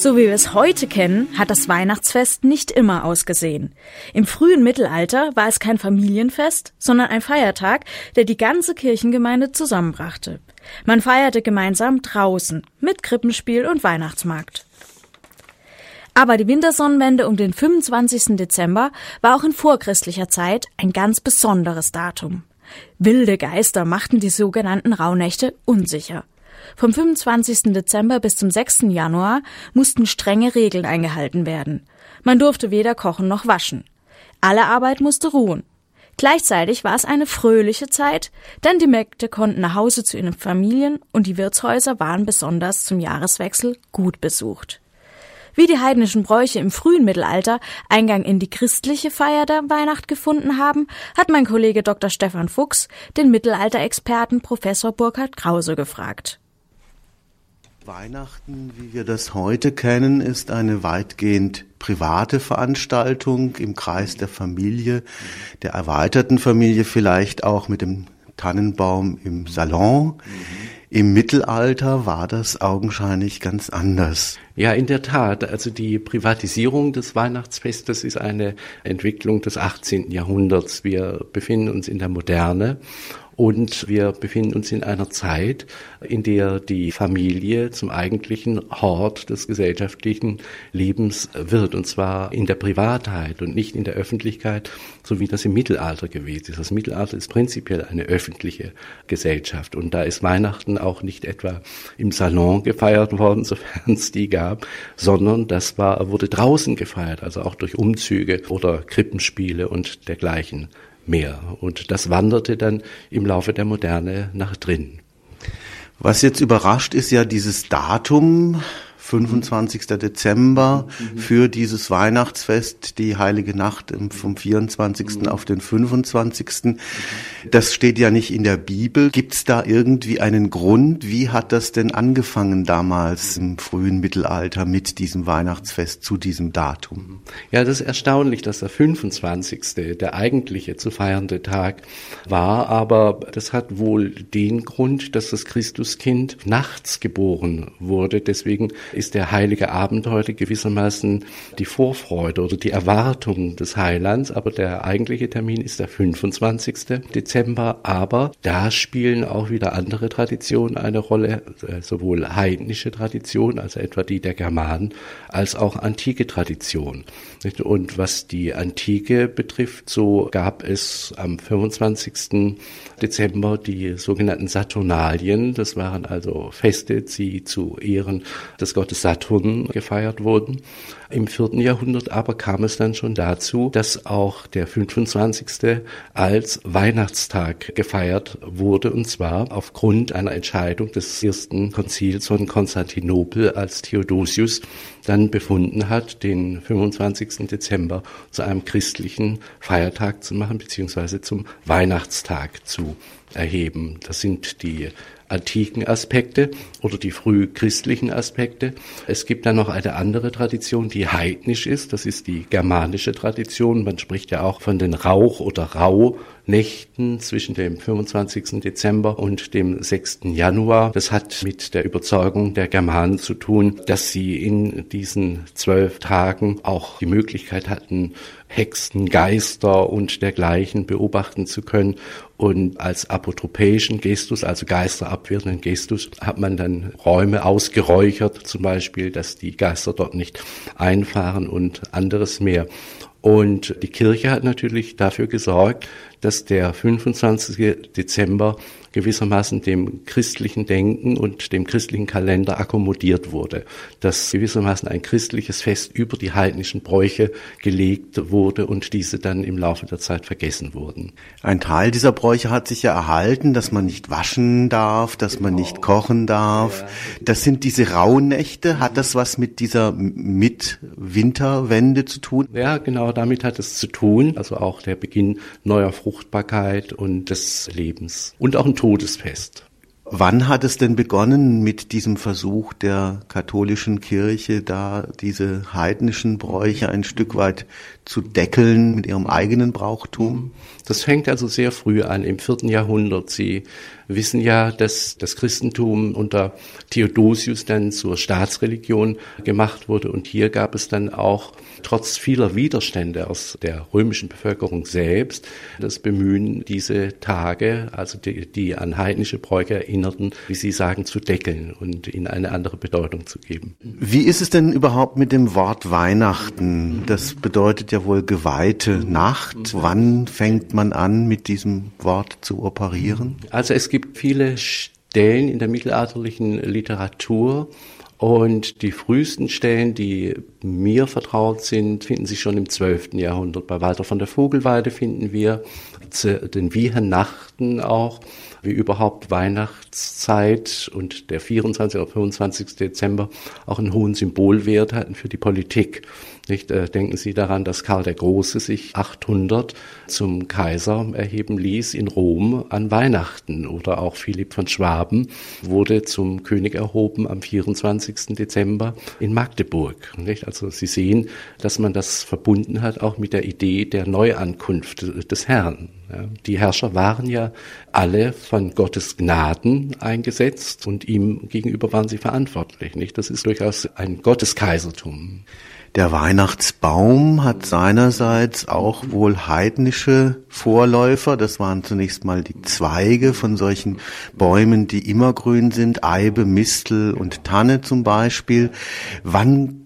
So wie wir es heute kennen, hat das Weihnachtsfest nicht immer ausgesehen. Im frühen Mittelalter war es kein Familienfest, sondern ein Feiertag, der die ganze Kirchengemeinde zusammenbrachte. Man feierte gemeinsam draußen mit Krippenspiel und Weihnachtsmarkt. Aber die Wintersonnenwende um den 25. Dezember war auch in vorchristlicher Zeit ein ganz besonderes Datum. Wilde Geister machten die sogenannten Rauhnächte unsicher. Vom 25. Dezember bis zum 6. Januar mussten strenge Regeln eingehalten werden. Man durfte weder kochen noch waschen. Alle Arbeit musste ruhen. Gleichzeitig war es eine fröhliche Zeit, denn die Mägde konnten nach Hause zu ihren Familien und die Wirtshäuser waren besonders zum Jahreswechsel gut besucht. Wie die heidnischen Bräuche im frühen Mittelalter Eingang in die christliche Feier der Weihnacht gefunden haben, hat mein Kollege Dr. Stefan Fuchs den Mittelalterexperten Professor Burkhard Krause gefragt. Weihnachten, wie wir das heute kennen, ist eine weitgehend private Veranstaltung im Kreis der Familie, der erweiterten Familie vielleicht auch mit dem Tannenbaum im Salon. Im Mittelalter war das augenscheinlich ganz anders. Ja, in der Tat. Also die Privatisierung des Weihnachtsfestes ist eine Entwicklung des 18. Jahrhunderts. Wir befinden uns in der Moderne und wir befinden uns in einer Zeit, in der die Familie zum eigentlichen Hort des gesellschaftlichen Lebens wird, und zwar in der Privatheit und nicht in der Öffentlichkeit, so wie das im Mittelalter gewesen ist. Das Mittelalter ist prinzipiell eine öffentliche Gesellschaft und da ist Weihnachten auch nicht etwa im Salon gefeiert worden, sofern es die gab, sondern das war, wurde draußen gefeiert, also auch durch Umzüge oder Krippenspiele und dergleichen mehr. Und das wanderte dann im Laufe der Moderne nach drinnen. Was jetzt überrascht, ist ja dieses Datum, 25. Dezember mhm. für dieses Weihnachtsfest, die Heilige Nacht vom 24. Mhm. auf den 25. Das steht ja nicht in der Bibel. Gibt es da irgendwie einen Grund? Wie hat das denn angefangen damals im frühen Mittelalter mit diesem Weihnachtsfest zu diesem Datum? Ja, das ist erstaunlich, dass der 25. der eigentliche zu feiernde Tag war, aber das hat wohl den Grund, dass das Christuskind nachts geboren wurde. Deswegen ist der heilige Abend heute gewissermaßen die Vorfreude oder die Erwartung des Heilands, aber der eigentliche Termin ist der 25. Dezember, aber da spielen auch wieder andere Traditionen eine Rolle, äh, sowohl heidnische Traditionen, also etwa die der Germanen, als auch antike Traditionen. Und was die Antike betrifft, so gab es am 25. Dezember die sogenannten Saturnalien. Das waren also Feste, die zu Ehren des Gottes Saturn gefeiert wurden. Im vierten Jahrhundert aber kam es dann schon dazu, dass auch der 25. als Weihnachtstag gefeiert wurde, und zwar aufgrund einer Entscheidung des ersten Konzils von Konstantinopel, als Theodosius dann befunden hat, den 25. Dezember zu einem christlichen Feiertag zu machen, beziehungsweise zum Weihnachtstag zu erheben. Das sind die antiken Aspekte oder die frühchristlichen Aspekte. Es gibt dann noch eine andere Tradition, die heidnisch ist. Das ist die germanische Tradition. Man spricht ja auch von den Rauch- oder Rauhnächten zwischen dem 25. Dezember und dem 6. Januar. Das hat mit der Überzeugung der Germanen zu tun, dass sie in diesen zwölf Tagen auch die Möglichkeit hatten, Hexen, Geister und dergleichen beobachten zu können. Und als apotropäischen Gestus, also geisterabwehrenden Gestus, hat man dann Räume ausgeräuchert, zum Beispiel, dass die Geister dort nicht einfahren und anderes mehr. Und die Kirche hat natürlich dafür gesorgt, dass der 25. Dezember gewissermaßen dem christlichen Denken und dem christlichen Kalender akkommodiert wurde, dass gewissermaßen ein christliches Fest über die heidnischen Bräuche gelegt wurde und diese dann im Laufe der Zeit vergessen wurden. Ein Teil dieser Bräuche hat sich ja erhalten, dass man nicht waschen darf, dass genau. man nicht genau. kochen darf. Ja. Das sind diese Rauhnächte. Hat das was mit dieser Mitwinterwende zu tun? Ja, genau, damit hat es zu tun. Also auch der Beginn neuer Fruchtbarkeit und des Lebens. Und auch ein Todesfest. Wann hat es denn begonnen mit diesem Versuch der katholischen Kirche, da diese heidnischen Bräuche ein Stück weit zu deckeln mit ihrem eigenen Brauchtum? Das fängt also sehr früh an, im vierten Jahrhundert. Sie wissen ja, dass das Christentum unter Theodosius dann zur Staatsreligion gemacht wurde und hier gab es dann auch trotz vieler Widerstände aus der römischen Bevölkerung selbst das Bemühen, diese Tage, also die, die an heidnische Bräuche erinnerten, wie Sie sagen, zu deckeln und ihnen eine andere Bedeutung zu geben. Wie ist es denn überhaupt mit dem Wort Weihnachten? Das bedeutet ja wohl geweihte Nacht. Wann fängt man an, mit diesem Wort zu operieren? Also es gibt viele Stellen in der mittelalterlichen Literatur, und die frühesten Stellen, die mir vertraut sind, finden sich schon im 12. Jahrhundert. Bei Walter von der Vogelweide finden wir den Wiehernachten auch, wie überhaupt Weihnachtszeit und der 24. oder 25. Dezember auch einen hohen Symbolwert hatten für die Politik. Nicht, äh, denken Sie daran, dass Karl der Große sich 800 zum Kaiser erheben ließ in Rom an Weihnachten oder auch Philipp von Schwaben wurde zum König erhoben am 24. Dezember in Magdeburg. Nicht? Also Sie sehen, dass man das verbunden hat auch mit der Idee der Neuankunft des Herrn. Die Herrscher waren ja alle von Gottes Gnaden eingesetzt und ihm gegenüber waren sie verantwortlich. Nicht? Das ist durchaus ein Gotteskaisertum. Der Weihnachtsbaum hat seinerseits auch wohl heidnische Vorläufer. Das waren zunächst mal die Zweige von solchen Bäumen, die immergrün sind, Eibe, Mistel und Tanne zum Beispiel. Wann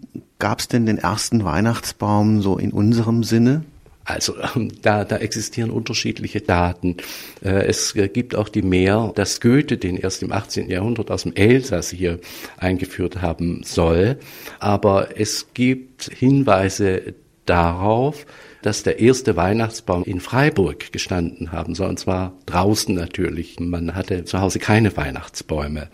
gab es denn den ersten Weihnachtsbaum so in unserem Sinne? Also da, da existieren unterschiedliche Daten. Äh, es gibt auch die mehr, dass Goethe den erst im 18. Jahrhundert aus dem Elsass hier eingeführt haben soll. Aber es gibt Hinweise darauf, dass der erste Weihnachtsbaum in Freiburg gestanden haben soll, und zwar draußen natürlich. Man hatte zu Hause keine Weihnachtsbäume.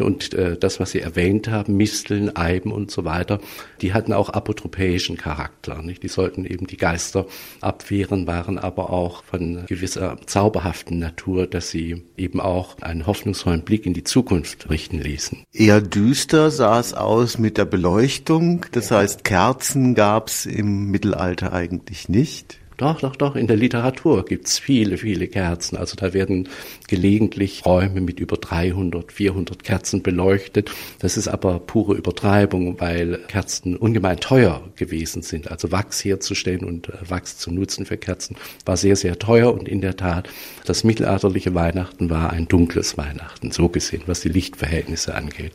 Und äh, das, was Sie erwähnt haben, Misteln, Eiben und so weiter, die hatten auch apotropäischen Charakter. Die sollten eben die Geister abwehren, waren aber auch von gewisser zauberhaften Natur, dass sie eben auch einen hoffnungsvollen Blick in die Zukunft richten ließen. Eher düster sah es aus mit der Beleuchtung. Das heißt, Kerzen gab es im Mittelalter eigentlich nicht. Doch, doch, doch. In der Literatur gibt's viele, viele Kerzen. Also da werden gelegentlich Räume mit über 300, 400 Kerzen beleuchtet. Das ist aber pure Übertreibung, weil Kerzen ungemein teuer gewesen sind. Also Wachs herzustellen und äh, Wachs zu nutzen für Kerzen war sehr, sehr teuer. Und in der Tat, das mittelalterliche Weihnachten war ein dunkles Weihnachten, so gesehen, was die Lichtverhältnisse angeht.